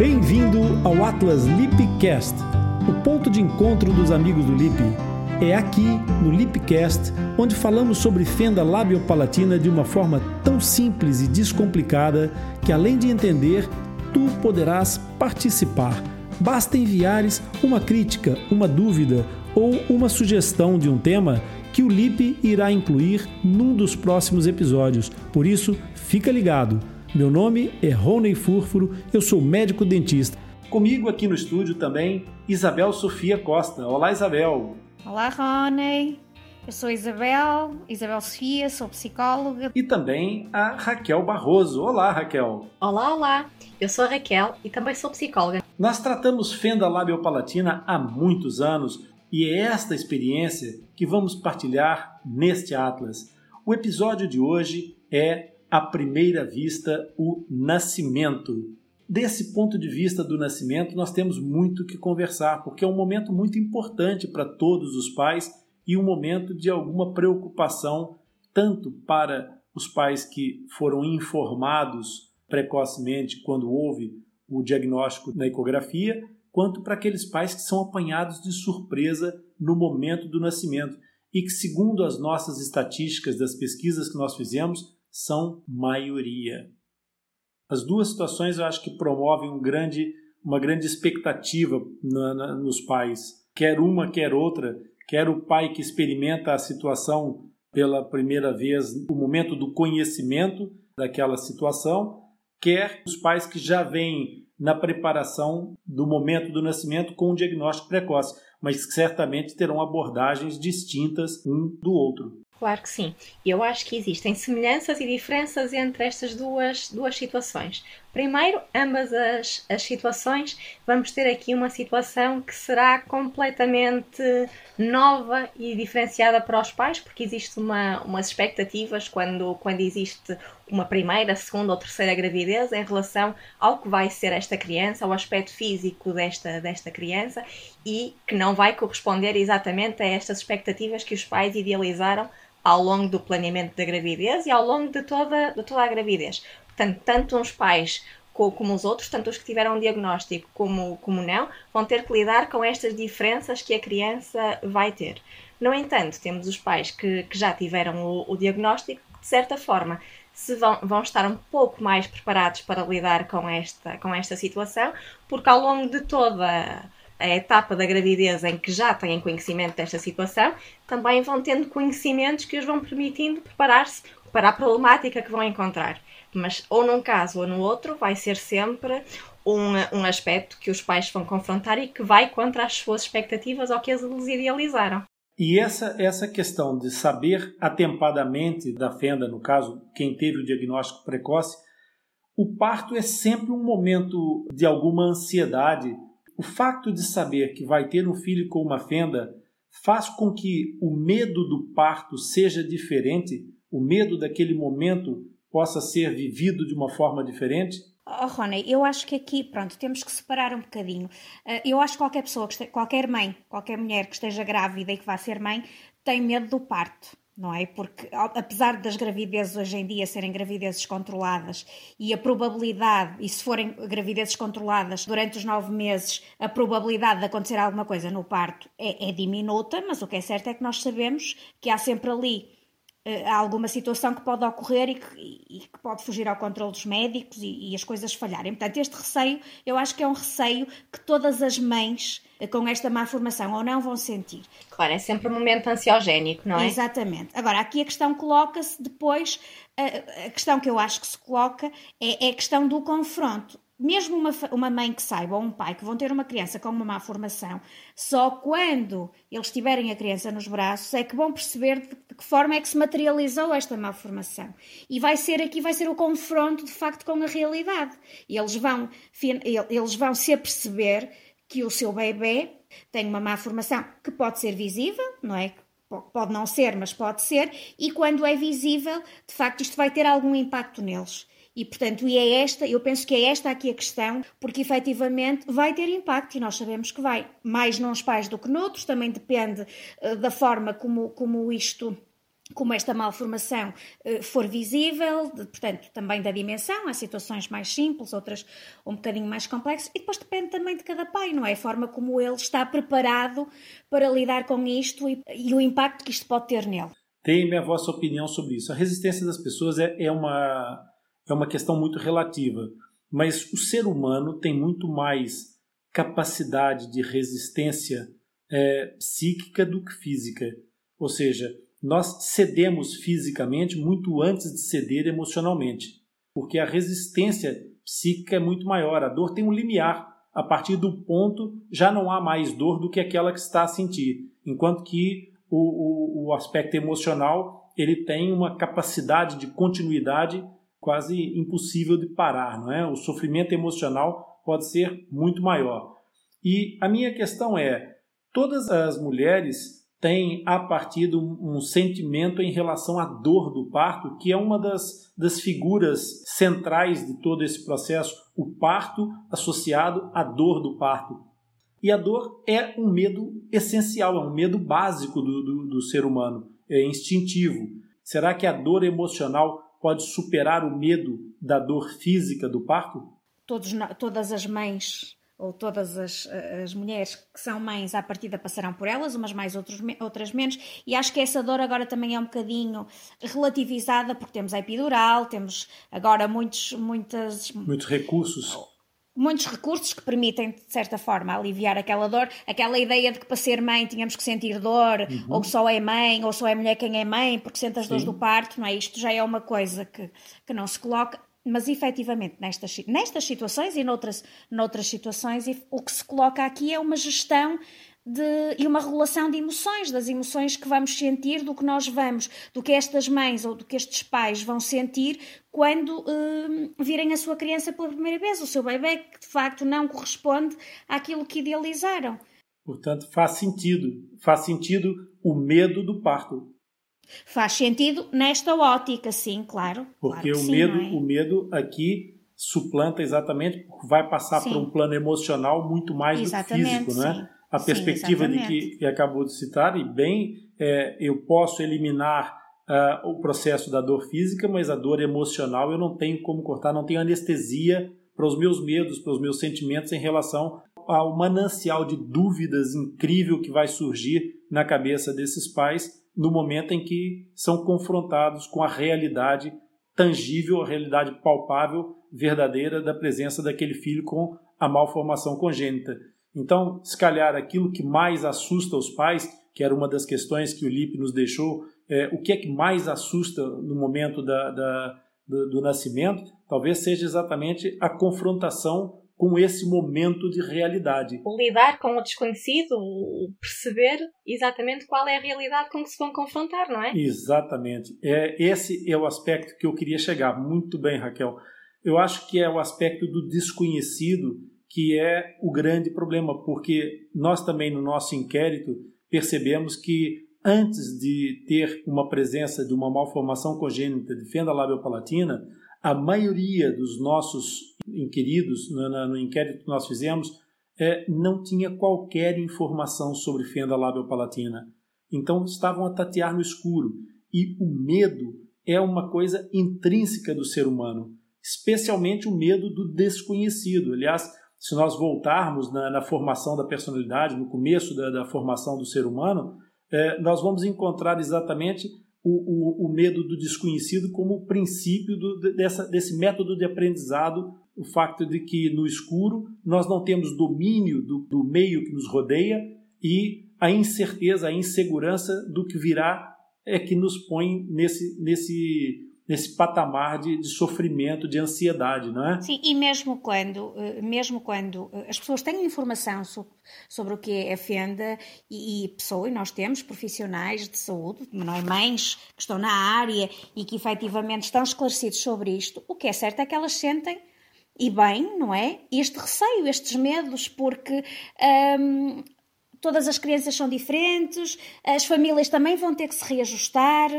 Bem-vindo ao Atlas Lipcast, o ponto de encontro dos amigos do Lip. É aqui, no Lipcast, onde falamos sobre fenda labiopalatina de uma forma tão simples e descomplicada que, além de entender, tu poderás participar. Basta enviares uma crítica, uma dúvida ou uma sugestão de um tema que o Lip irá incluir num dos próximos episódios. Por isso, fica ligado. Meu nome é Rony Furfuro, eu sou médico dentista. Comigo aqui no estúdio também, Isabel Sofia Costa. Olá, Isabel. Olá, Rony. Eu sou Isabel, Isabel Sofia, sou psicóloga. E também a Raquel Barroso. Olá, Raquel. Olá, olá. Eu sou a Raquel e também sou psicóloga. Nós tratamos fenda labiopalatina há muitos anos e é esta experiência que vamos partilhar neste Atlas. O episódio de hoje é à primeira vista o nascimento. Desse ponto de vista do nascimento, nós temos muito que conversar, porque é um momento muito importante para todos os pais e um momento de alguma preocupação, tanto para os pais que foram informados precocemente quando houve o diagnóstico na ecografia, quanto para aqueles pais que são apanhados de surpresa no momento do nascimento e que, segundo as nossas estatísticas das pesquisas que nós fizemos, são maioria. As duas situações eu acho que promovem um grande, uma grande expectativa na, na, nos pais. Quer uma, quer outra. Quer o pai que experimenta a situação pela primeira vez, o momento do conhecimento daquela situação, quer os pais que já vêm na preparação do momento do nascimento com um diagnóstico precoce, mas certamente terão abordagens distintas um do outro. Claro que sim. Eu acho que existem semelhanças e diferenças entre estas duas, duas situações. Primeiro, ambas as, as situações, vamos ter aqui uma situação que será completamente nova e diferenciada para os pais, porque existe uma, umas expectativas quando, quando existe uma primeira, segunda ou terceira gravidez em relação ao que vai ser esta criança, ao aspecto físico desta, desta criança e que não vai corresponder exatamente a estas expectativas que os pais idealizaram ao longo do planeamento da gravidez e ao longo de toda, de toda a gravidez. Portanto, tanto uns pais como os outros, tanto os que tiveram um diagnóstico como, como não, vão ter que lidar com estas diferenças que a criança vai ter. No entanto, temos os pais que, que já tiveram o, o diagnóstico, de certa forma, se vão, vão estar um pouco mais preparados para lidar com esta, com esta situação, porque ao longo de toda a etapa da gravidez em que já têm conhecimento desta situação, também vão tendo conhecimentos que os vão permitindo preparar-se para a problemática que vão encontrar. Mas ou num caso ou no outro, vai ser sempre um, um aspecto que os pais vão confrontar e que vai contra as suas expectativas ou que eles idealizaram. E essa, essa questão de saber atempadamente da fenda, no caso, quem teve o diagnóstico precoce, o parto é sempre um momento de alguma ansiedade o facto de saber que vai ter um filho com uma fenda faz com que o medo do parto seja diferente, o medo daquele momento possa ser vivido de uma forma diferente? Oh, Rony, eu acho que aqui, pronto, temos que separar um bocadinho. Eh, eu acho que qualquer pessoa, qualquer mãe, qualquer mulher que esteja grávida e que vá ser mãe, tem medo do parto não é? Porque apesar das gravidezes hoje em dia serem gravidezes controladas e a probabilidade, e se forem gravidezes controladas durante os nove meses, a probabilidade de acontecer alguma coisa no parto é, é diminuta, mas o que é certo é que nós sabemos que há sempre ali uh, alguma situação que pode ocorrer e que, e que, pode fugir ao controle dos médicos e, e, as coisas falharem. Portanto, este receio, eu acho que é um receio que todas as mães uh, com esta má formação ou não vão sentir. Claro, é sempre um momento ansiogénico, não é? Exatamente. Agora, aqui a questão coloca-se depois, a, a questão que eu acho que se coloca é, é a questão do confronto mesmo uma, uma mãe que saiba ou um pai que vão ter uma criança com uma má formação, só quando eles tiverem a criança nos braços é que vão perceber de, de que forma é que se materializou esta má formação. E vai ser aqui, vai ser o confronto de facto com a realidade. E eles vão, eles vão se aperceber que o seu bebê tem uma má formação que pode ser visível, não é? Pode não ser, mas pode ser, e quando é visível, de facto, isto vai ter algum impacto neles. E, portanto, e é esta, eu penso que é esta aqui a questão, porque efetivamente vai ter impacto e nós sabemos que vai. Mais nos pais do que noutros, também depende uh, da forma como, como isto como esta malformação uh, for visível, de, portanto, também da dimensão, há situações mais simples, outras um bocadinho mais complexas, e depois depende também de cada pai, não é? A forma como ele está preparado para lidar com isto e, e o impacto que isto pode ter nele. Tem a vossa opinião sobre isso. A resistência das pessoas é, é, uma, é uma questão muito relativa, mas o ser humano tem muito mais capacidade de resistência é, psíquica do que física. Ou seja, nós cedemos fisicamente muito antes de ceder emocionalmente, porque a resistência psíquica é muito maior. A dor tem um limiar. A partir do ponto já não há mais dor do que aquela que está a sentir, enquanto que o, o, o aspecto emocional ele tem uma capacidade de continuidade quase impossível de parar, não é? O sofrimento emocional pode ser muito maior. E a minha questão é: todas as mulheres tem a partir de um, um, sentimento em relação à dor do parto, que é uma das, das figuras centrais de todo esse processo, o parto associado à dor do parto. E a dor é um medo essencial, é um medo básico do, do, do ser humano, é instintivo. Será que a dor emocional pode superar o medo da dor física do parto? Todos, todas as mães ou todas as, as mulheres que são mães à partida passarão por elas, umas mais, outros, outras menos, e acho que essa dor agora também é um bocadinho relativizada, porque temos a epidural, temos agora muitos, muitas... Muitos recursos. Muitos recursos que permitem, de certa forma, aliviar aquela dor, aquela ideia de que para ser mãe tínhamos que sentir dor, uhum. ou só é mãe, ou só é mulher quem é mãe, porque sente as dores do parto, não é? Isto já é uma coisa que, que não se coloca mas efetivamente nestas, nestas situações e noutras, noutras situações, o que se coloca aqui é uma gestão de, e uma regulação de emoções, das emoções que vamos sentir, do que nós vamos, do que estas mães ou do que estes pais vão sentir quando uh, virem a sua criança pela primeira vez, o seu bebê que de facto não corresponde àquilo que idealizaram. Portanto, faz sentido, faz sentido o medo do parto. Faz sentido nesta ótica, sim, claro. Porque claro o sim, medo, é? o medo aqui suplanta exatamente, vai passar sim. por um plano emocional muito mais exatamente, do que físico, não é? A perspectiva sim, de que, que, acabou de citar, e bem, é, eu posso eliminar uh, o processo da dor física, mas a dor emocional eu não tenho como cortar, não tenho anestesia para os meus medos, para os meus sentimentos em relação ao manancial de dúvidas incrível que vai surgir na cabeça desses pais no momento em que são confrontados com a realidade tangível, a realidade palpável, verdadeira da presença daquele filho com a malformação congênita. Então, se calhar aquilo que mais assusta os pais, que era uma das questões que o Lipe nos deixou, é, o que é que mais assusta no momento da, da, do, do nascimento, talvez seja exatamente a confrontação com esse momento de realidade. O lidar com o desconhecido, o perceber exatamente qual é a realidade com que se vão confrontar, não é? Exatamente. É, esse é o aspecto que eu queria chegar. Muito bem, Raquel. Eu acho que é o aspecto do desconhecido que é o grande problema, porque nós também no nosso inquérito percebemos que antes de ter uma presença de uma malformação congênita de fenda labiopalatina, a maioria dos nossos inquiridos, no, no, inquérito que nós fizemos, é, não tinha qualquer informação sobre fenda labiopalatina. Então estavam a tatear no escuro. E o medo é uma coisa intrínseca do ser humano, especialmente o medo do desconhecido. Aliás, se nós voltarmos na, na formação da personalidade, no começo da, da formação do ser humano, é, nós vamos encontrar exatamente o, o, o, medo do desconhecido como princípio do, dessa, desse método de aprendizado, o facto de que no escuro nós não temos domínio do, do meio que nos rodeia e a incerteza, a insegurança do que virá é que nos põe nesse, nesse nesse patamar de, de, sofrimento, de ansiedade, não é? Sim, e mesmo quando, eh, mesmo quando eh, as pessoas têm informação sobre, sobre o que é a fenda e, e pessoas, e nós temos profissionais de saúde, é, mães que estão na área e que efetivamente estão esclarecidos sobre isto, o que é certo é que elas sentem e bem, não é? Este receio, estes medos, porque hum, todas as crianças são diferentes, as famílias também vão ter que se reajustar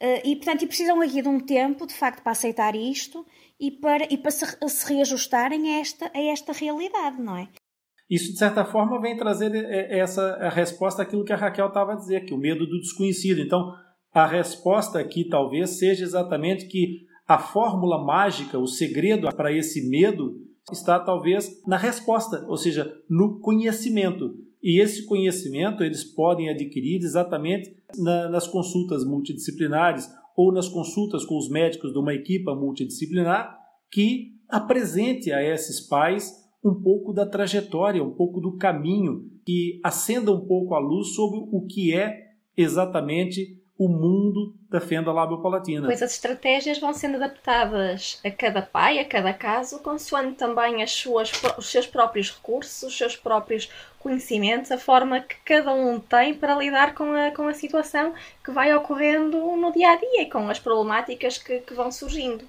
eh, e, portanto, e precisam aqui de um tempo, de facto, para aceitar isto e para, e para se, se reajustarem a esta, a esta realidade, não é? Isso, de certa forma, vem trazer essa a resposta àquilo que a Raquel estava a dizer, que o medo do desconhecido. Então, a resposta aqui talvez seja exatamente que a fórmula mágica, o segredo para esse medo está talvez na resposta, ou seja, no conhecimento. E esse conhecimento eles podem adquirir exatamente na, nas consultas multidisciplinares ou nas consultas com os médicos de uma equipa multidisciplinar que apresente a esses pais um pouco da trajetória, um pouco do caminho, que acenda um pouco a luz sobre o que é exatamente o mundo da fenda lábio-palatina. Pois as estratégias vão sendo adaptadas a cada pai, a cada caso, consoante também as suas, os seus próprios recursos, os seus próprios conhecimentos, a forma que cada um tem para lidar com a, com a situação que vai ocorrendo no dia a dia e com as problemáticas que, que vão surgindo.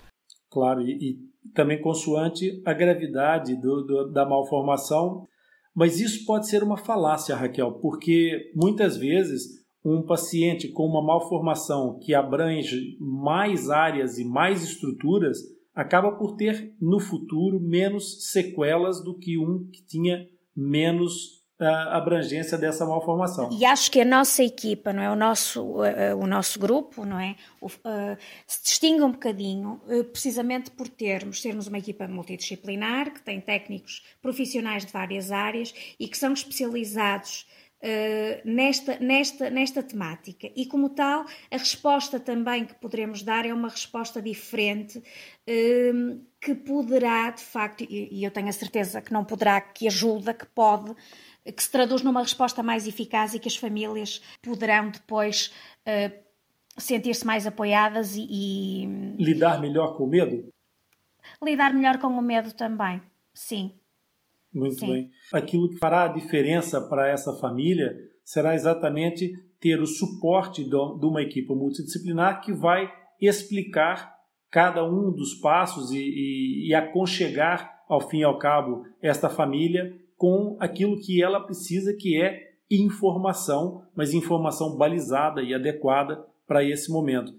Claro, e, e também consoante a gravidade do, do, da malformação. Mas isso pode ser uma falácia, Raquel, porque muitas vezes um paciente com uma malformação que abrange mais áreas e mais estruturas acaba por ter no futuro menos sequelas do que um que tinha menos a abrangência dessa malformação. E acho que a nossa equipa, não é, o nosso uh, o nosso grupo, não é, o, uh, se distingue um bocadinho, uh, precisamente por termos termos uma equipa multidisciplinar que tem técnicos profissionais de várias áreas e que são especializados Uh, nesta, nesta, nesta temática. E, como tal, a resposta também que poderemos dar é uma resposta diferente, uh, que poderá, de facto, e, e, eu tenho a certeza que não poderá, que ajuda, que pode que se traduz numa resposta mais eficaz e que as famílias poderão depois uh, sentir-se mais apoiadas e, e, Lidar melhor com o medo? Lidar melhor com o medo também, sim. Muito sim. bem. Aquilo que fará a diferença para essa família será exatamente ter o suporte de uma equipe multidisciplinar que vai explicar cada um dos passos e, e, e aconchegar, ao fim e ao cabo, esta família com aquilo que ela precisa, que é informação, mas informação balizada e adequada para esse momento.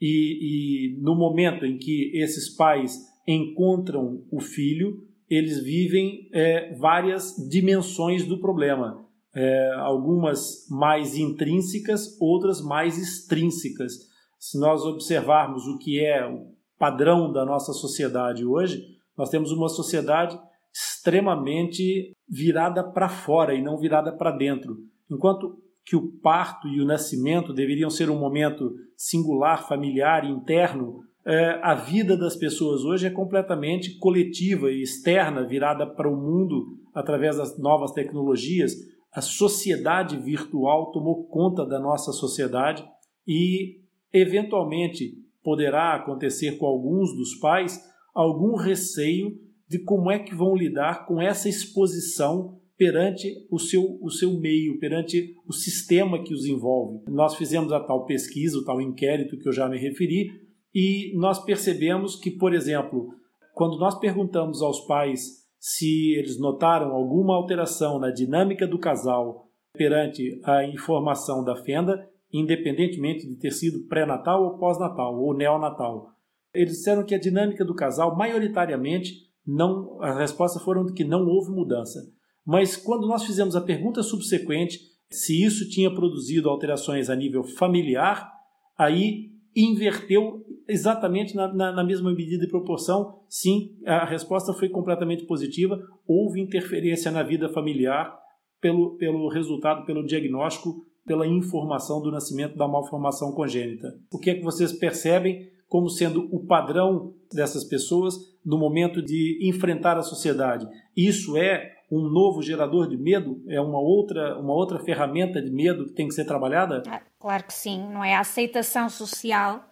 E, e, no momento em que esses pais encontram o filho, eles vivem é, várias dimensões do problema, é, algumas mais intrínsecas, outras mais extrínsecas. Se nós observarmos o que é o padrão da nossa sociedade hoje, nós temos uma sociedade extremamente virada para fora e não virada para dentro. Enquanto que o parto e o nascimento deveriam ser um momento singular, familiar, interno, é, a vida das pessoas hoje é completamente coletiva e externa, virada para o mundo através das novas tecnologias. A sociedade virtual tomou conta da nossa sociedade e, eventualmente, poderá acontecer com alguns dos pais algum receio de como é que vão lidar com essa exposição perante o seu, o seu meio, perante o sistema que os envolve. Nós fizemos a tal pesquisa, o tal inquérito que eu já me referi, e nós percebemos que, por exemplo, quando nós perguntamos aos pais se eles notaram alguma alteração na dinâmica do casal perante a informação da fenda, independentemente de ter sido pré-natal ou pós-natal ou neonatal, eles disseram que a dinâmica do casal maioritariamente não, as respostas foram que não houve mudança. Mas quando nós fizemos a pergunta subsequente, se isso tinha produzido alterações a nível familiar, aí inverteu exatamente na, na, na, mesma medida e proporção. Sim, a resposta foi completamente positiva. Houve interferência na vida familiar pelo, pelo resultado, pelo diagnóstico, pela informação do nascimento da malformação congênita. O que é que vocês percebem como sendo o padrão dessas pessoas no momento de enfrentar a sociedade. Isso é um novo gerador de medo? É uma outra, uma outra ferramenta de medo que tem que ser trabalhada? Ah, claro que sim, não é? A aceitação social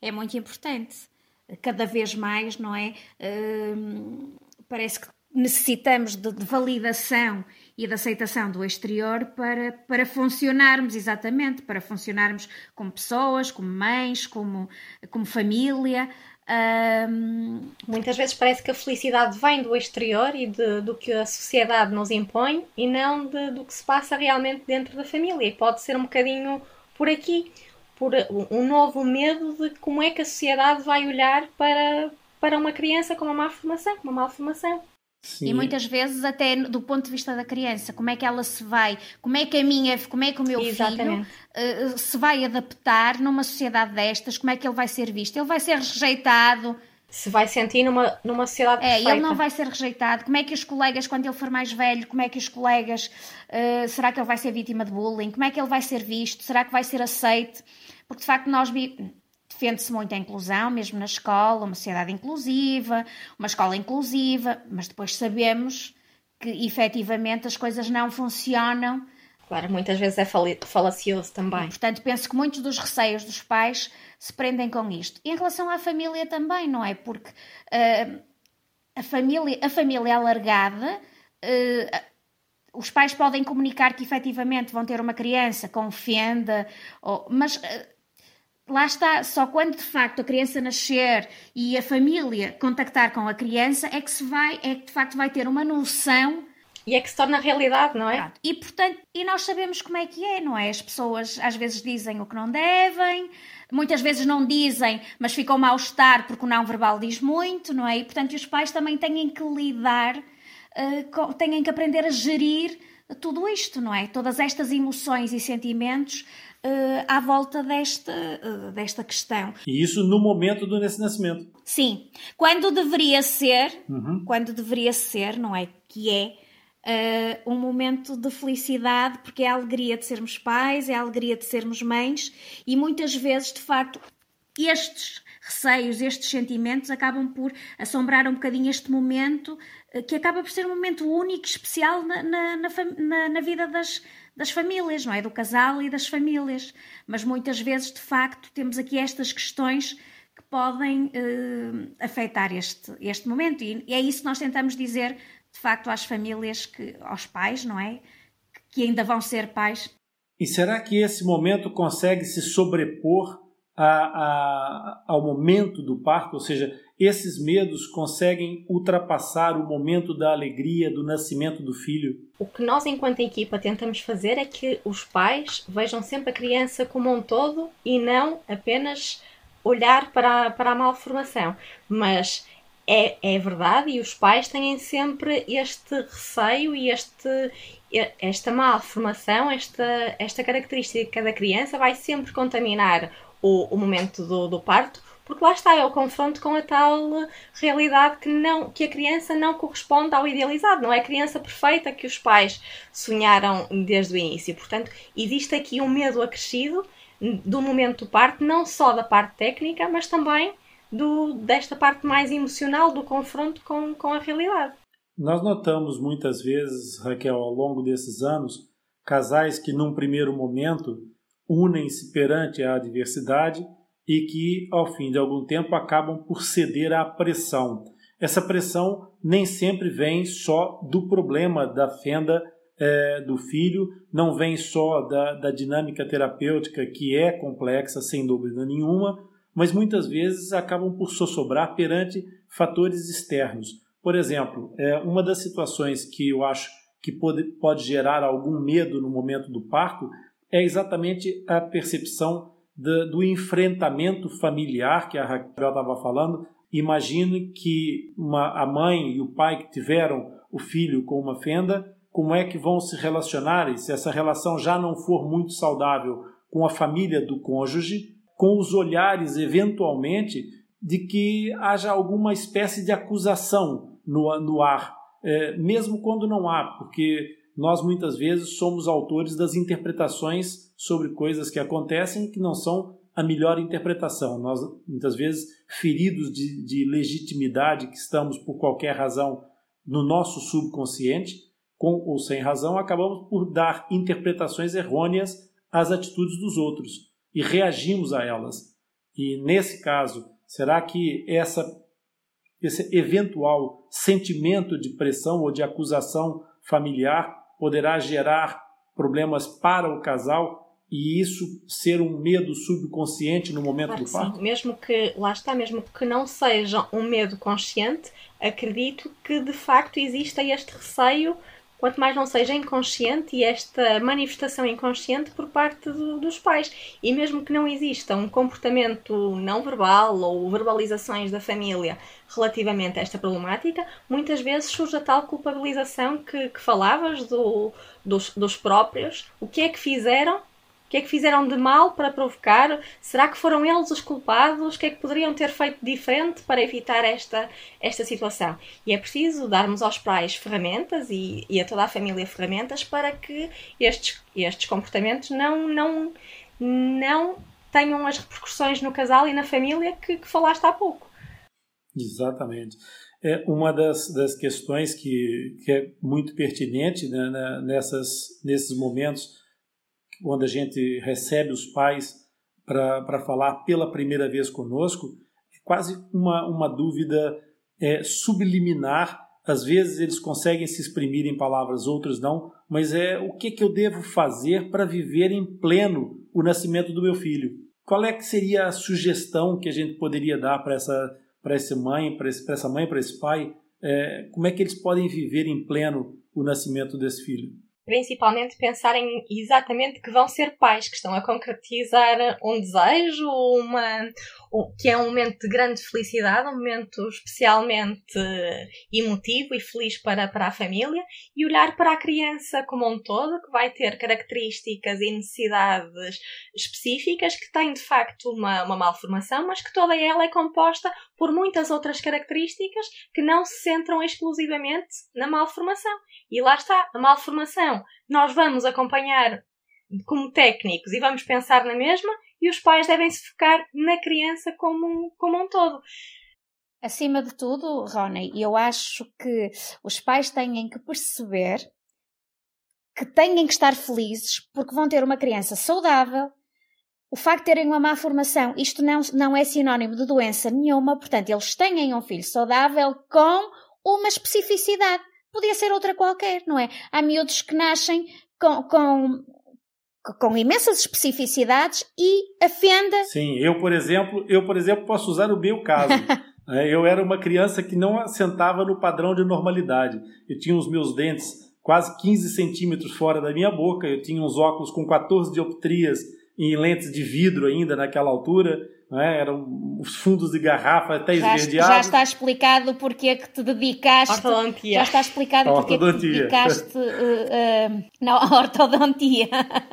é muito importante. Cada vez mais, não é? Hum, parece que necessitamos de, de, validação e de aceitação do exterior para, para funcionarmos exatamente, para funcionarmos como pessoas, como mães, como, como família. Um... Muitas vezes parece que a felicidade vem do exterior e de, do que a sociedade nos impõe e não de, do que se passa realmente dentro da família. E pode ser um bocadinho por aqui, por um novo medo de como é que a sociedade vai olhar para, para uma criança com uma má formação, com uma malformação. Sim. E muitas vezes até do ponto de vista da criança, como é que ela se vai, como é que a minha, como é que o meu Exatamente. filho uh, se vai adaptar numa sociedade destas, como é que ele vai ser visto? Ele vai ser rejeitado, se vai sentir numa, numa sociedade é, perfeita. ele não vai ser rejeitado. Como é que os colegas, quando ele for mais velho, como é que os colegas, uh, será que ele vai ser vítima de bullying? Como é que ele vai ser visto? Será que vai ser aceite? Porque de facto nós defende-se muito a inclusão, mesmo na escola, uma sociedade inclusiva, uma escola inclusiva, mas depois sabemos que efetivamente as coisas não funcionam. Claro, muitas vezes é falacioso também. Portanto, penso que muitos dos receios dos pais se prendem com isto. E em relação à família também, não é? Porque uh, a, família, a família alargada. Uh, os pais podem comunicar que efetivamente vão ter uma criança com fenda, ou, mas uh, lá está, só quando de facto a criança nascer e a família contactar com a criança é que se vai, é que de facto vai ter uma noção e é que se torna realidade, não é? E portanto, e nós sabemos como é que é, não é? As pessoas às vezes dizem o que não devem, muitas vezes não dizem, mas ficam mal-estar porque o não verbal diz muito, não é? E portanto, os pais também têm que lidar, uh, com, têm que aprender a gerir tudo isto, não é? Todas estas emoções e sentimentos uh, à volta desta, uh, desta questão. E isso no momento do nascimento. Sim, quando deveria ser, uhum. quando deveria ser, não é? Que é uh, um momento de felicidade, porque é a alegria de sermos pais, é a alegria de sermos mães, e muitas vezes, de facto, estes receios, estes sentimentos acabam por assombrar um bocadinho este momento, que acaba por ser um momento único, especial na, na, na, na vida das, das famílias, não é? Do casal e das famílias. Mas muitas vezes, de facto, temos aqui estas questões que podem uh, afetar este, este momento. E é isso que nós tentamos dizer, de facto, às famílias, que, aos pais, não é? Que ainda vão ser pais. E será que esse momento consegue se sobrepor a, a, ao momento do parto? Ou seja, esses medos conseguem ultrapassar o momento da alegria do nascimento do filho? O que nós, enquanto equipa, tentamos fazer é que os pais vejam sempre a criança como um todo e não apenas olhar para para a malformação. Mas é, é verdade, e os pais têm sempre este receio e este, esta malformação, esta, esta característica da criança vai sempre contaminar o, o momento do, do parto porque lá está, é o confronto com a tal realidade que, não, que a criança não corresponde ao idealizado, não é a criança perfeita que os pais sonharam desde o início. Portanto, existe aqui um medo acrescido do momento do parto, não só da parte técnica, mas também do, desta parte mais emocional do confronto com, com a realidade. Nós notamos muitas vezes, Raquel, ao longo desses anos, casais que num primeiro momento unem-se perante a adversidade e que, ao fim de algum tempo, acabam por ceder à pressão. Essa pressão nem sempre vem só do problema da fenda é, do filho, não vem só da, da dinâmica terapêutica, que é complexa, sem dúvida nenhuma, mas muitas vezes acabam por sossobrar perante fatores externos. Por exemplo, é, uma das situações que eu acho que pode, pode gerar algum medo no momento do parto é exatamente a percepção do, do enfrentamento familiar que a Raquel estava falando. Imagine que uma, a mãe e o pai que tiveram o filho com uma fenda, como é que vão se relacionar e se essa relação já não for muito saudável com a família do cônjuge, com os olhares eventualmente de que haja alguma espécie de acusação no, no ar, é, mesmo quando não há, porque nós muitas vezes somos autores das interpretações sobre coisas que acontecem que não são a melhor interpretação. Nós, muitas vezes, feridos de, de legitimidade que estamos por qualquer razão no nosso subconsciente, com ou sem razão, acabamos por dar interpretações errôneas às atitudes dos outros e reagimos a elas. E nesse caso, será que essa, esse eventual sentimento de pressão ou de acusação familiar poderá gerar problemas para o casal e isso ser um medo subconsciente no momento claro do parto? Sim. Mesmo que, lá está, mesmo que não seja um medo consciente, acredito que de facto exista este receio quanto mais não seja inconsciente e esta manifestação inconsciente por parte do, dos pais. E mesmo que não exista um comportamento não verbal ou verbalizações da família relativamente a esta problemática, muitas vezes surge a tal culpabilização que, que falavas do, dos, dos próprios. O que é que fizeram que é que fizeram de mal para provocar? Será que foram eles os culpados? O que é que poderiam ter feito diferente para evitar esta, esta situação? E é preciso darmos aos pais ferramentas e, e a toda a família ferramentas para que estes, estes comportamentos não, não, não tenham as repercussões no casal e na família que, que falaste há pouco. Exatamente. É uma das, das questões que, que é muito pertinente né, nessas, nesses momentos quando a gente recebe os pais para falar pela primeira vez conosco, é quase uma, uma dúvida é, subliminar. Às vezes eles conseguem se exprimir em palavras, outros não, mas é o que, que eu devo fazer para viver em pleno o nascimento do meu filho? Qual é que seria a sugestão que a gente poderia dar para essa, essa mãe, para essa mãe, para esse pai? É, como é que eles podem viver em pleno o nascimento desse filho? Principalmente pensarem exatamente que vão ser pais, que estão a concretizar um desejo, uma, um, que é um momento de grande felicidade, um momento especialmente emotivo e feliz para, para a família, e olhar para a criança como um todo, que vai ter características e necessidades específicas, que tem de facto uma, uma malformação, mas que toda ela é composta por muitas outras características que não se centram exclusivamente na malformação. E lá está, a malformação. Nós vamos acompanhar como técnicos e vamos pensar na mesma, e os pais devem se focar na criança como, como um todo. Acima de tudo, Rony, eu acho que os pais têm que perceber que têm que estar felizes porque vão ter uma criança saudável. O facto de terem uma má formação, isto não, não é sinónimo de doença nenhuma, portanto, eles têm um filho saudável com uma especificidade. Podia ser outra qualquer, não é? Há miúdos que nascem com, com, com imensas especificidades e a fenda. Sim, eu, por exemplo, eu, por exemplo, posso usar o meu caso. É, eu era uma criança que não assentava no padrão de normalidade. Eu tinha os meus dentes quase 15 centímetros fora da minha boca, eu tinha uns óculos com 14 dioptrias em lentes de vidro ainda naquela altura é? eram os fundos de garrafa até esverdeados. Já está explicado porque é que te dedicaste. Ortodontia. Já está explicado porque é que te dedicaste uh, uh, na ortodontia.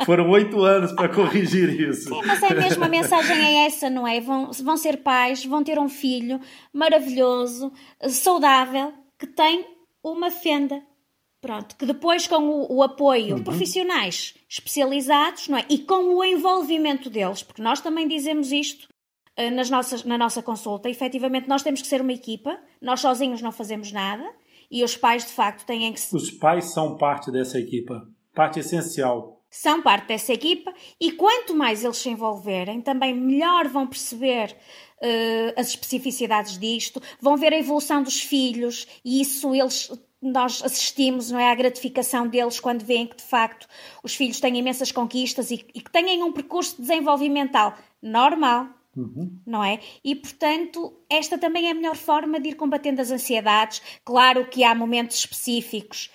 Foram oito anos para corrigir isso. Sim, mas é mesmo, a mensagem é essa, não é? Vão, vão ser pais, vão ter um filho maravilhoso, saudável, que tem uma fenda. Pronto, que depois com o, o apoio uhum. profissionais especializados, não é? E com o envolvimento deles, porque nós também dizemos isto eh, nas nossas, na nossa consulta, efetivamente nós temos que ser uma equipa, nós sozinhos não fazemos nada e os pais de facto têm que Os pais são parte dessa equipa, parte essencial. São parte dessa equipa e quanto mais eles se envolverem, também melhor vão perceber uh, as especificidades disto, vão ver a evolução dos filhos e isso eles nós assistimos não é, à gratificação deles quando veem que de facto os filhos têm imensas conquistas e, e que têm um percurso desenvolvimental normal, Uhum. Não é? E, portanto, esta também é a melhor forma de ir combatendo as ansiedades. Claro que há momentos específicos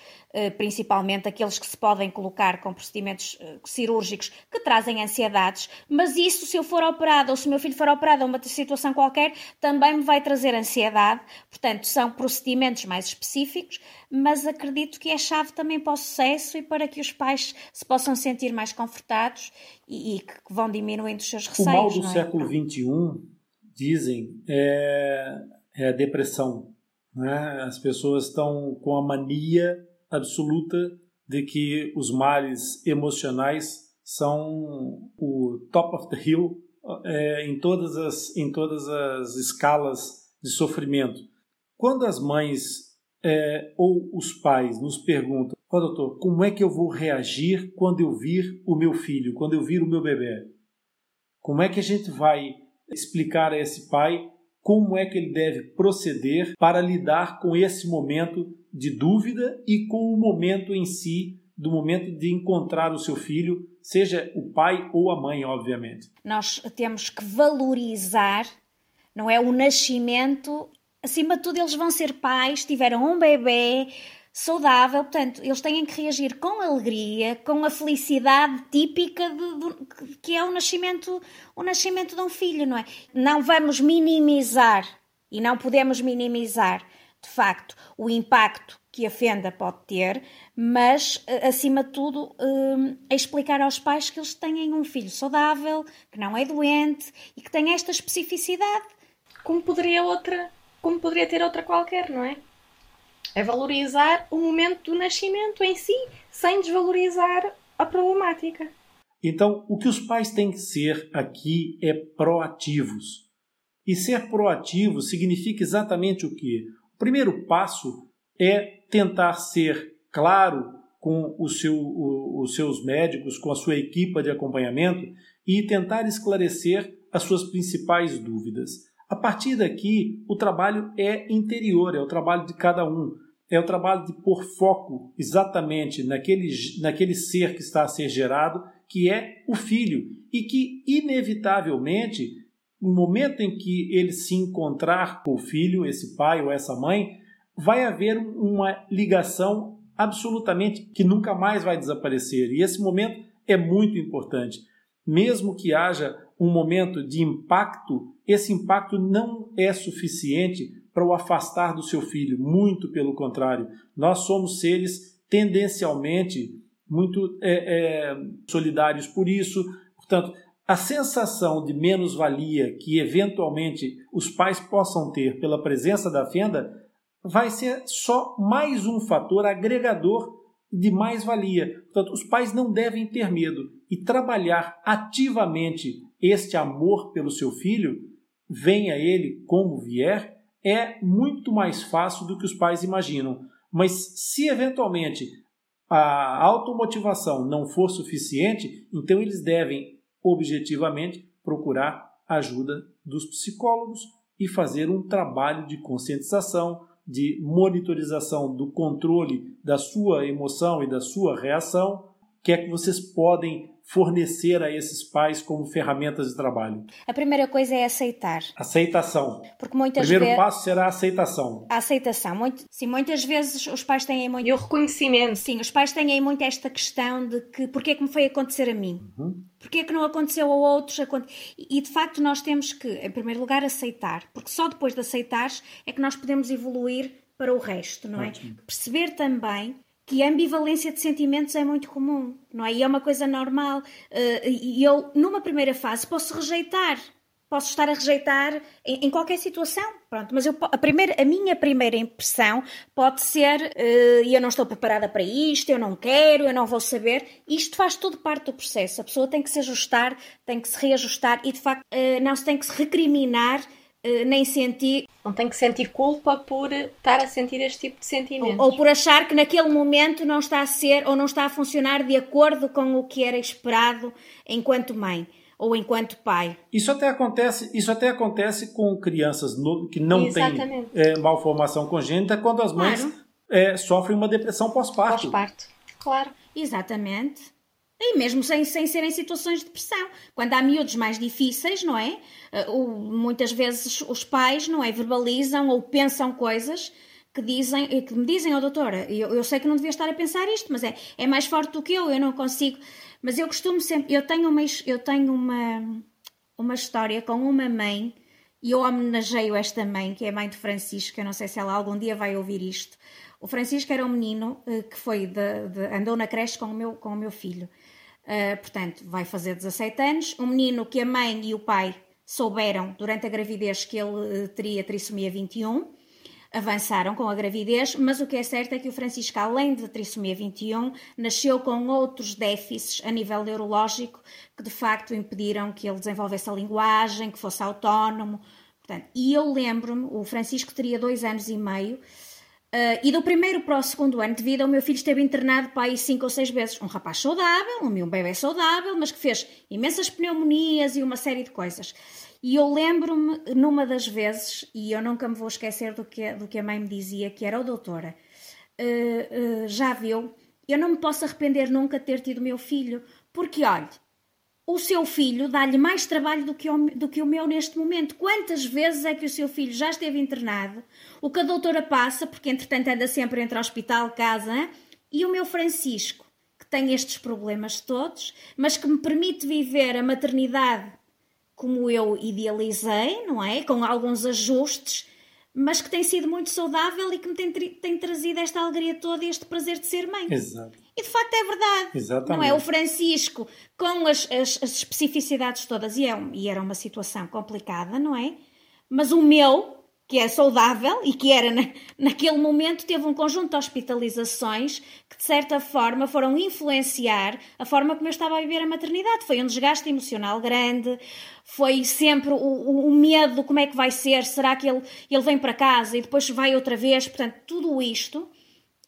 principalmente aqueles que se podem colocar com procedimentos eh, cirúrgicos que trazem ansiedades, mas isso, se eu for operada ou se o meu filho for operado a uma situação qualquer, também me vai trazer ansiedade. Portanto, são procedimentos mais específicos, mas acredito que é chave também para o sucesso e para que os pais se possam sentir mais confortados e, e que vão diminuindo os seus receios. O mal do é? século XXI, dizem, é, é a depressão. Né? As pessoas estão com a mania absoluta de que os males emocionais são o top of the hill é, em, todas as, em todas as escalas de sofrimento. Quando as mães é, ou os pais nos perguntam, oh, doutor, como é que eu vou reagir quando eu vir o meu filho, quando eu vir o meu bebê? Como é que a gente vai explicar a esse pai como é que ele deve proceder para lidar com esse momento de dúvida e com o momento em si, do momento de encontrar o seu filho, seja o pai ou a mãe, obviamente. Nós temos que valorizar, não é, o nascimento. Acima de tudo, eles vão ser pais, tiveram um bebê, saudável, portanto, eles têm que reagir com alegria, com a felicidade típica de, de, que é o nascimento, o nascimento de um filho, não é? Não vamos minimizar e não podemos minimizar, de facto, o impacto que a fenda pode ter, mas, eh, acima de tudo, é explicar aos pais que eles têm um filho saudável, que não é doente e que tem esta especificidade. Como poderia outra, como poderia ter outra qualquer, não é? É valorizar o momento do nascimento em si, sem desvalorizar a problemática. Então, o que os pais têm que ser aqui é proativos. E ser proativo significa exatamente o que? O primeiro passo é tentar ser claro com o seu, o, os seus médicos, com a sua equipa de acompanhamento e tentar esclarecer as suas principais dúvidas. A partir daqui, o trabalho é interior, é o trabalho de cada um. É o trabalho de pôr foco exatamente naquele, naquele ser que está a ser gerado, que é o filho, e que, inevitavelmente, no momento em que ele se encontrar com o filho, esse pai ou essa mãe, vai haver uma ligação absolutamente que nunca mais vai desaparecer. E esse momento é muito importante. Mesmo que haja um momento de impacto, esse impacto não é suficiente para o afastar do seu filho, muito pelo contrário. Nós somos seres tendencialmente muito é, é, solidários por isso. Portanto, a sensação de menos-valia que eventualmente os pais possam ter pela presença da fenda vai ser só mais um fator agregador de mais-valia. Portanto, os pais não devem ter medo e trabalhar ativamente este amor pelo seu filho, venha ele como vier, é muito mais fácil do que os pais imaginam. Mas se eventualmente a automotivação não for suficiente, então eles devem objetivamente procurar ajuda dos psicólogos e fazer um trabalho de conscientização, de monitorização do controle da sua emoção e da sua reação, que é que vocês podem fornecer a esses pais como ferramentas de trabalho? A primeira coisa é aceitar. Aceitação. Porque muitas o primeiro vezes... passo será a aceitação. A aceitação. Muito... Sim, muitas vezes os pais têm muito... E o reconhecimento. Sim, os pais têm muito esta questão de que porquê é que me foi acontecer a mim? Uhum. Porquê é que não aconteceu a outros? E de facto nós temos que, em primeiro lugar, aceitar. Porque só depois de aceitares é que nós podemos evoluir para o resto, não é? Ótimo. Perceber também que a ambivalência de sentimentos é muito comum, não é? E é uma coisa normal. Eh, e eu, numa primeira fase, posso rejeitar. Posso estar a rejeitar em, em qualquer situação, pronto. Mas eu, a, primeira, a minha primeira impressão pode ser uh, eu não estou preparada para isto, eu não quero, eu não vou saber. Isto faz tudo parte do processo. A pessoa tem que se ajustar, tem que se reajustar e, de facto, uh, não se tem que se recriminar nem sentir não tem que sentir culpa por estar a sentir este tipo de sentimentos. Ou, ou, por achar que naquele momento não está a ser ou não está a funcionar de acordo com o que era esperado enquanto mãe ou enquanto pai. Isso até acontece, isso até acontece com crianças no, que não Exatamente. têm é, malformação congênita quando as mães claro. é, sofrem uma depressão pós-parto. Pós-parto, claro. Exatamente. E mesmo sem, sem serem situações de depressão. Quando há miúdos mais difíceis, não é? Uh, muitas vezes os pais, não é? Verbalizam ou pensam coisas que dizem, que me dizem, ó oh, doutora, eu, eu sei que não devia estar a pensar isto, mas é, é mais forte do que eu, eu não consigo. Mas eu costumo sempre, eu tenho uma, eu tenho uma, uma história com uma mãe, e eu homenageio esta mãe, que é a mãe de Francisco, eu não sei se ela algum dia vai ouvir isto. O Francisco era um menino uh, que foi de, de, andou na creche com o meu, com o meu filho. Uh, portanto, vai fazer 17 anos. Um menino que a mãe e o pai souberam durante a gravidez que ele uh, teria trissomia 21, avançaram com a gravidez, mas o que é certo é que o Francisco, além de trissomia 21, nasceu com outros déficits a nível neurológico que de facto impediram que ele desenvolvesse a linguagem, que fosse autónomo. Portanto, e eu lembro-me, o Francisco teria dois anos e meio Uh, e do primeiro para o segundo ano de vida, o meu filho esteve internado para aí cinco ou seis vezes. Um rapaz saudável, um bebê saudável, mas que fez imensas pneumonias e uma série de coisas. E eu lembro-me, numa das vezes, e eu nunca me vou esquecer do que, do que a mãe me dizia, que era, o oh, doutora, uh, uh, já viu, eu não me posso arrepender nunca de ter tido meu filho, porque, olha, o seu filho dá-lhe mais trabalho do que, o, do que o meu neste momento. Quantas vezes é que o seu filho já esteve internado? O que a doutora passa, porque entretanto anda sempre entre hospital, casa, hein? e o meu Francisco, que tem estes problemas todos, mas que me permite viver a maternidade como eu idealizei, não é? Com alguns ajustes, mas que tem sido muito saudável e que me tem, tem trazido esta alegria toda e este prazer de ser mãe. Exato. E de facto é verdade. Exatamente. Não é? O Francisco, com as, as, as especificidades todas, e, é, e era uma situação complicada, não é? Mas o meu, que é saudável e que era na, naquele momento teve um conjunto de hospitalizações que de certa forma foram influenciar a forma como eu estava a viver a maternidade. Foi um desgaste emocional grande, foi sempre o, o, o medo, como é que vai ser, será que ele, ele vem para casa e depois vai outra vez, portanto, tudo isto.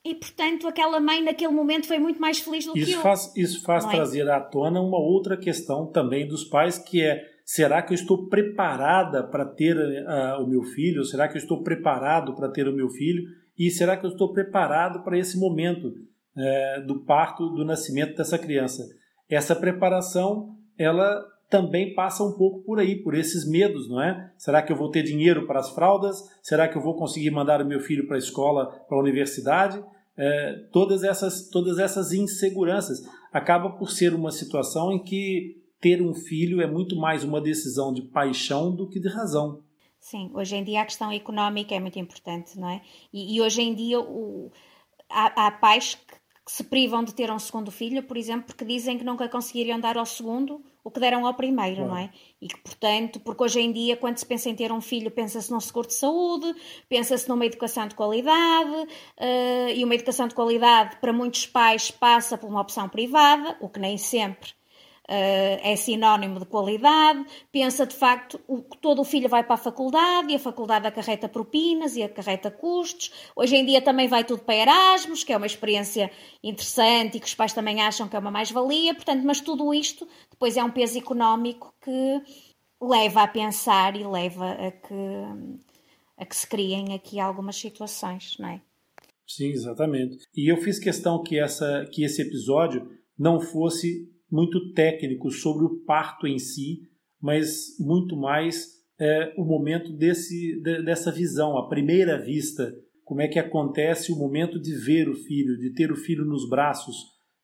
E, portanto, aquela mãe naquele momento foi muito mais feliz do isso que eu. Faz, isso faz é? trazer à tona uma outra questão também dos pais, que é Será que eu estou preparada para ter uh, o meu filho? Será que eu estou preparado para ter o meu filho? E será que eu estou preparado para esse momento uh, do parto, do nascimento dessa criança? Essa preparação, ela também passa um pouco por aí, por esses medos, não é? Será que eu vou ter dinheiro para as fraldas? Será que eu vou conseguir mandar o meu filho para a escola, para a universidade? É, todas essas todas essas inseguranças acaba por ser uma situação em que ter um filho é muito mais uma decisão de paixão do que de razão. Sim, hoje em dia a questão económica é muito importante, não é? E, e hoje em dia o, há, há pais que, que, se privam de ter um segundo filho, por exemplo, porque dizem que nunca conseguiriam dar ao segundo o que deram ao primeiro, Bom. não é? E que, portanto, porque hoje em dia, quando se pensa em ter um filho, pensa-se num seguro de saúde, pensa-se numa educação de qualidade, uh, e uma educação de qualidade para muitos pais passa por uma opção privada, o que nem sempre Uh, é sinónimo de qualidade, pensa de facto que todo o filho vai para a faculdade e a faculdade acarreta propinas e acarreta custos. Hoje em dia também vai tudo para Erasmus, que é uma experiência interessante e que os pais também acham que é uma mais-valia, portanto, mas tudo isto depois é um peso económico que leva a pensar e leva a que, a que se criem aqui algumas situações, não é? Sim, exatamente. E eu fiz questão que, essa, que esse episódio não fosse muito técnico sobre o parto em si, mas muito mais é, o momento desse, de, dessa visão, a primeira vista, como é que acontece o momento de ver o filho, de ter o filho nos braços,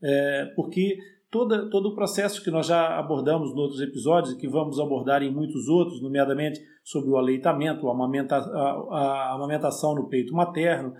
é, porque toda, todo o processo que nós já abordamos em outros episódios que vamos abordar em muitos outros, nomeadamente sobre o aleitamento, a, amamenta, a, a amamentação no peito materno,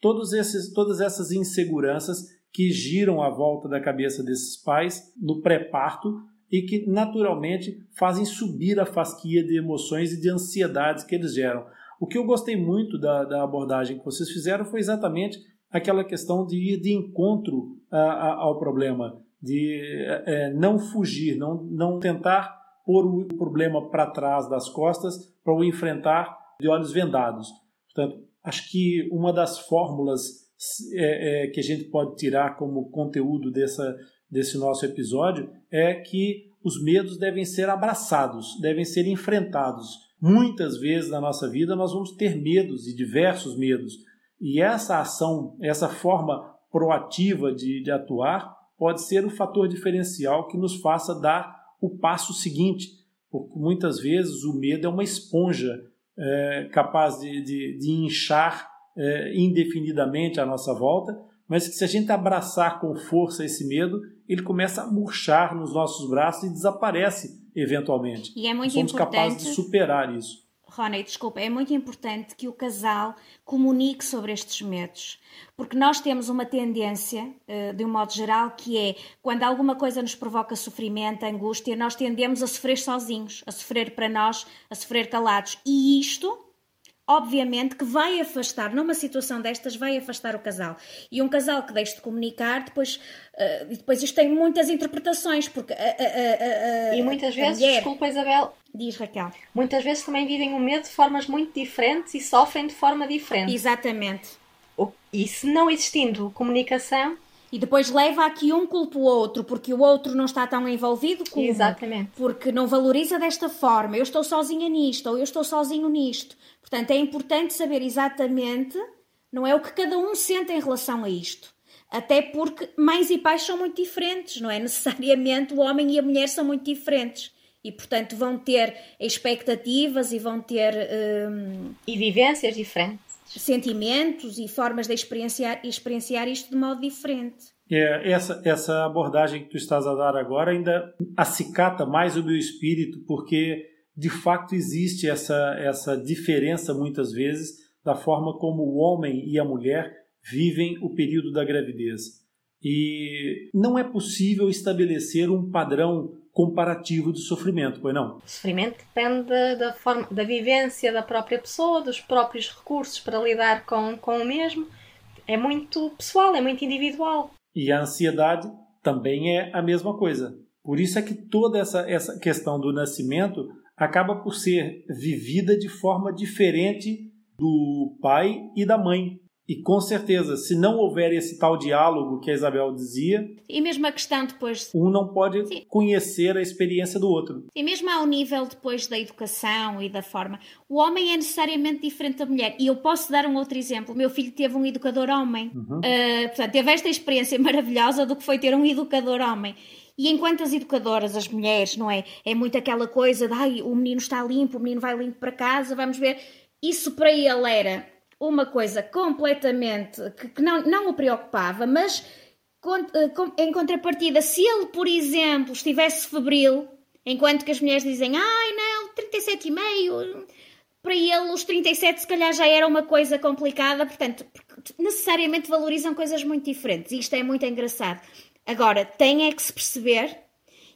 todos esses, todas essas inseguranças que giram à volta da cabeça desses pais no pré-parto e que naturalmente fazem subir a fasquia de emoções e de ansiedades que eles geram. O que eu gostei muito da, da abordagem que vocês fizeram foi exatamente aquela questão de ir de encontro a, a, ao problema, de é, não fugir, não, não tentar pôr o problema para trás das costas para o enfrentar de olhos vendados. Portanto, acho que uma das fórmulas é, é, que a gente pode tirar como conteúdo dessa, desse nosso episódio é que os medos devem ser abraçados, devem ser enfrentados. Muitas vezes na nossa vida nós vamos ter medos e diversos medos. E essa ação, essa forma proativa de, de atuar, pode ser o fator diferencial que nos faça dar o passo seguinte. Porque muitas vezes o medo é uma esponja é, capaz de, de, de inchar é, indefinidamente à nossa volta, mas que se a gente abraçar com força esse medo, ele começa a murchar nos nossos braços e desaparece eventualmente. E é muito somos importante... capazes de superar isso. Rony, desculpa, é muito importante que o casal comunique sobre estes medos, porque nós temos uma tendência, eh, de um modo geral, que é quando alguma coisa nos provoca sofrimento, angústia, nós tendemos a sofrer sozinhos, a sofrer para nós, a sofrer calados. E isto obviamente que vai afastar, numa situação destas, vai afastar o casal. E um casal que deixe de comunicar, depois, uh, depois isto tem muitas interpretações, porque a, a, a, E muitas vezes, mulher... desculpa Isabel, diz Raquel, muitas vezes também vivem o medo de formas muito diferentes e sofrem de forma diferente. Exatamente. E se não existindo comunicação, e depois leva aqui um culpa o outro, porque o outro não está tão envolvido com Exatamente. Porque não valoriza desta forma. Eu estou sozinha nisto, ou eu estou sozinho nisto. Portanto, é importante saber exatamente, não é o que cada um sente em relação a isto, Até porque mães e pais são muito diferentes, não é? Necessariamente o homem e a mulher são muito diferentes. E, portanto, vão ter expectativas e vão ter. Hum, e vivências diferentes. Sentimentos e formas de experienciar, experienciar isto de modo diferente. É, essa, essa abordagem que tu estás a dar agora ainda acicata mais o meu espírito, porque de fato existe essa, essa diferença muitas vezes da forma como o homem e a mulher vivem o período da gravidez. E não é possível estabelecer um padrão comparativo de sofrimento, pois não? O sofrimento depende da, forma, da vivência da própria pessoa, dos próprios recursos para lidar com, com o mesmo. É muito pessoal, é muito individual. E a ansiedade também é a mesma coisa. Por isso é que toda essa, essa questão do nascimento acaba por ser vivida de forma diferente do pai e da mãe. E com certeza, se não houver esse tal diálogo que a Isabel dizia. E mesmo a questão depois. Um não pode Sim. conhecer a experiência do outro. E mesmo ao nível depois da educação e da forma. O homem é necessariamente diferente da mulher. E eu posso dar um outro exemplo. O meu filho teve um educador homem. Uhum. Uh, portanto, teve esta experiência maravilhosa do que foi ter um educador homem. E enquanto as educadoras, as mulheres, não é? É muito aquela coisa de ai, o menino está limpo, o menino vai limpo para casa, vamos ver. Isso para ele era uma coisa completamente que, que não, não o preocupava, mas eh, em contrapartida, se ele, por exemplo, estivesse febril, enquanto que as mulheres dizem, ai não, 37,5, para ele os 37 se calhar já era uma coisa complicada, portanto, necessariamente valorizam coisas muito diferentes, e isto é muito engraçado. Agora, tem é que se perceber,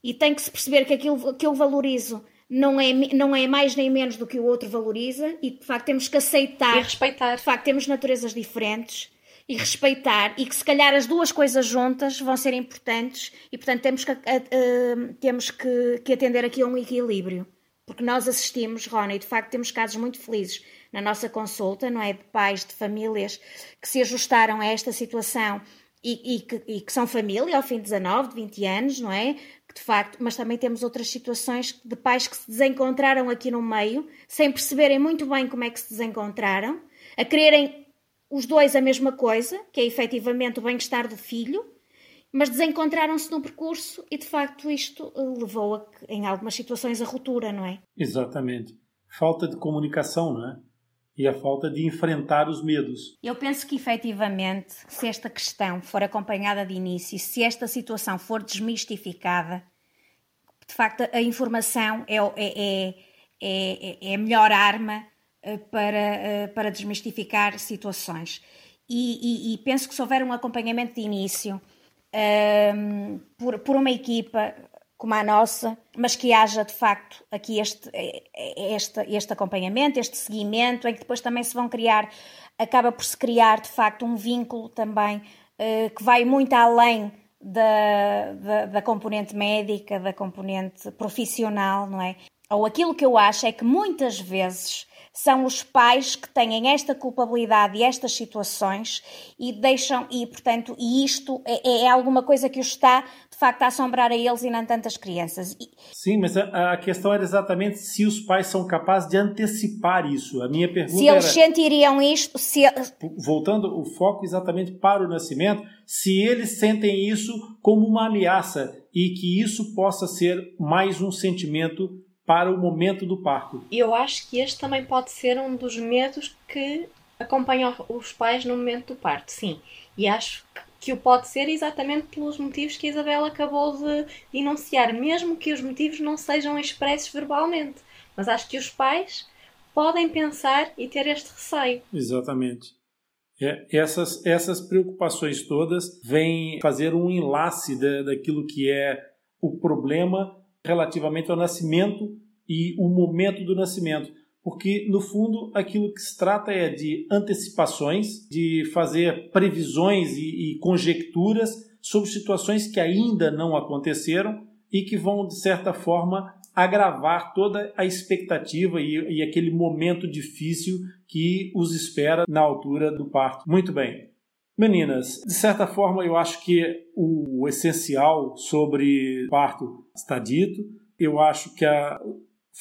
e tem que se perceber que aquilo que eu valorizo não é, não é mais nem menos do que o outro valoriza e de facto temos que aceitar. E respeitar. De facto temos naturezas diferentes e respeitar e que se calhar as duas coisas juntas vão ser importantes e portanto temos que, uh, temos que, que atender aqui a um equilíbrio. Porque nós assistimos, Rona, e de facto temos casos muito felizes na nossa consulta, não é? De pais, de famílias que se ajustaram a esta situação e, e, que, e, que, são família ao fim de 19, de 20 anos, não é? De facto, mas também temos outras situações de pais que se desencontraram aqui no meio, sem perceberem muito bem como é que se desencontraram, a quererem os dois a mesma coisa, que é efetivamente o bem-estar do filho, mas desencontraram-se no percurso e de facto isto eh, levou a, em algumas situações a ruptura, não é? Exatamente. Falta de comunicação, não é? E a falta de enfrentar os medos. Eu penso que efetivamente, se esta questão for acompanhada de início, se esta situação for desmistificada, de facto a informação é, é, é, é a melhor arma eh, para, eh, para desmistificar situações. E, e, e, penso que se houver um acompanhamento de início um, ehm, por, por uma equipa como a nossa, mas que haja de facto aqui este, este, este acompanhamento, este seguimento, em que depois também se vão criar, acaba por se criar de facto um vínculo também uh, que vai muito além da, da, da, componente médica, da componente profissional, não é? Ou aquilo que eu acho é que muitas vezes são os pais que têm esta culpabilidade e estas situações e deixam, e portanto, e isto é, é alguma coisa que os está facto a assombrar a eles e não tantas crianças. Sim, mas a, a, questão era exatamente se os pais são capazes de antecipar isso. A minha pergunta Se eles era, sentiriam isto, se... voltando o foco exatamente para o nascimento, se eles sentem isso como uma ameaça e que isso possa ser mais um sentimento para o momento do parto. Eu acho que este também pode ser um dos medos que acompanham os pais no momento do parto, sim. E acho que o pode ser exatamente pelos motivos que a Isabela acabou de enunciar, mesmo que os motivos não sejam expressos verbalmente. Mas acho que os pais podem pensar e ter este receio. Exatamente. É, essas, essas preocupações todas vêm fazer um enlace da, daquilo que é o problema relativamente ao nascimento e o momento do nascimento. Porque, no fundo, aquilo que se trata é de antecipações, de fazer previsões e, e conjecturas sobre situações que ainda não aconteceram e que vão, de certa forma, agravar toda a expectativa e, e, aquele momento difícil que os espera na altura do parto. Muito bem. Meninas, de certa forma eu acho que o essencial sobre parto está dito. Eu acho que a,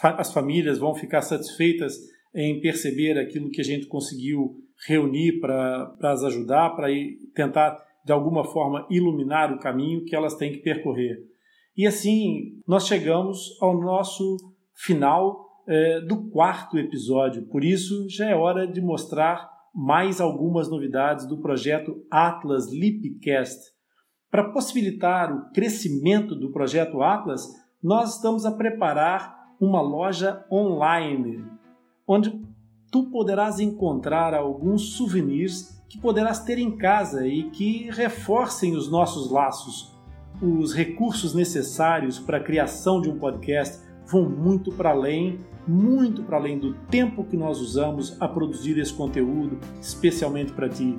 as famílias vão ficar satisfeitas em perceber aquilo que a gente conseguiu reunir para as ajudar, para tentar de alguma forma iluminar o caminho que elas têm que percorrer. E assim nós chegamos ao nosso final é, do quarto episódio, por isso já é hora de mostrar mais algumas novidades do projeto Atlas Lipcast. Para possibilitar o crescimento do projeto Atlas, nós estamos a preparar uma loja online, onde tu poderás encontrar alguns souvenirs que poderás ter em casa e que reforcem os nossos laços. Os recursos necessários para a criação de um podcast vão muito para além, muito para além do tempo que nós usamos a produzir esse conteúdo, especialmente para ti.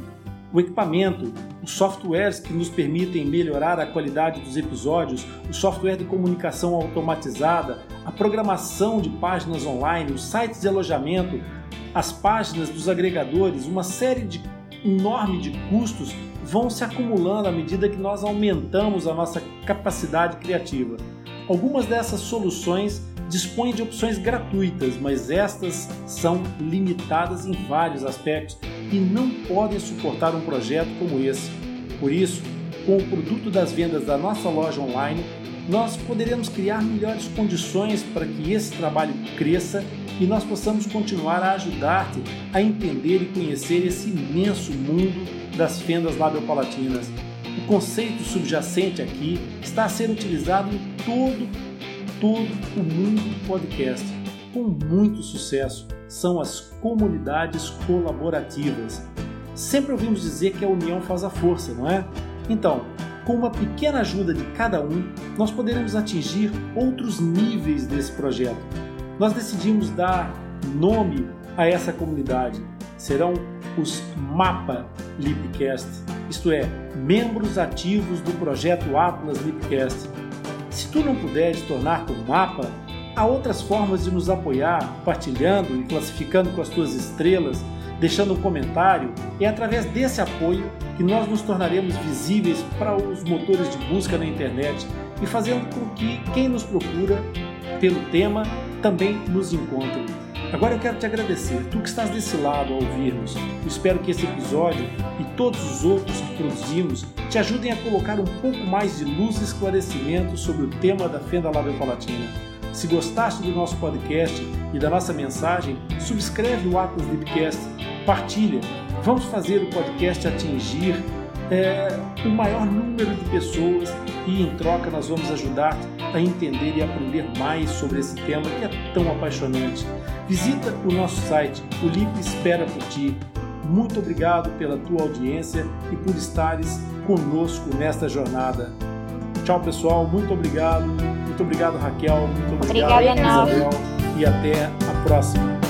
O equipamento, os softwares que nos permitem melhorar a qualidade dos episódios, o software de comunicação automatizada, a programação de páginas online, os sites de alojamento, as páginas dos agregadores, uma série de enorme de custos vão se acumulando à medida que nós aumentamos a nossa capacidade criativa. Algumas dessas soluções dispõem de opções gratuitas, mas estas são limitadas em vários aspectos e não podem suportar um projeto como esse. Por isso, com o produto das vendas da nossa loja online, nós poderemos criar melhores condições para que esse trabalho cresça e nós possamos continuar a ajudar-te a entender e conhecer esse imenso mundo das fendas labiopalatinas. O conceito subjacente aqui está a ser utilizado em todo, todo o mundo do podcast, com muito sucesso. São as comunidades colaborativas. Sempre ouvimos dizer que a união faz a força, não é? Então, com uma pequena ajuda de cada um, nós poderemos atingir outros níveis desse projeto. Nós decidimos dar nome a essa comunidade. Serão os MAPA Lipcast, isto é, membros ativos do projeto Atlas Lipcast. Se tu não puderes tornar-te um mapa, há outras formas de nos apoiar, partilhando e classificando com as tuas estrelas deixando um comentário, é através desse apoio que nós nos tornaremos visíveis para os motores de busca na internet e fazendo com que quem nos procura pelo tema também nos encontre. Agora eu quero te agradecer, tu que estás desse lado a ouvir-nos. espero que esse episódio e todos os outros que produzimos te ajudem a colocar um pouco mais de luz e esclarecimento sobre o tema da fenda labiopalatina. Se gostaste do nosso podcast e da nossa mensagem, subscreve o Atlas Lipcast partilha. Vamos fazer o podcast atingir é, o maior número de pessoas e em troca nós vamos ajudar a entender e aprender mais sobre esse tema que é tão apaixonante. Visita o nosso site, o LIP espera por ti. Muito obrigado pela tua audiência e por estares conosco nesta jornada. Tchau, pessoal. Muito obrigado. Muito obrigado, Raquel. Muito obrigado, Obrigada, Isabel. E até a próxima.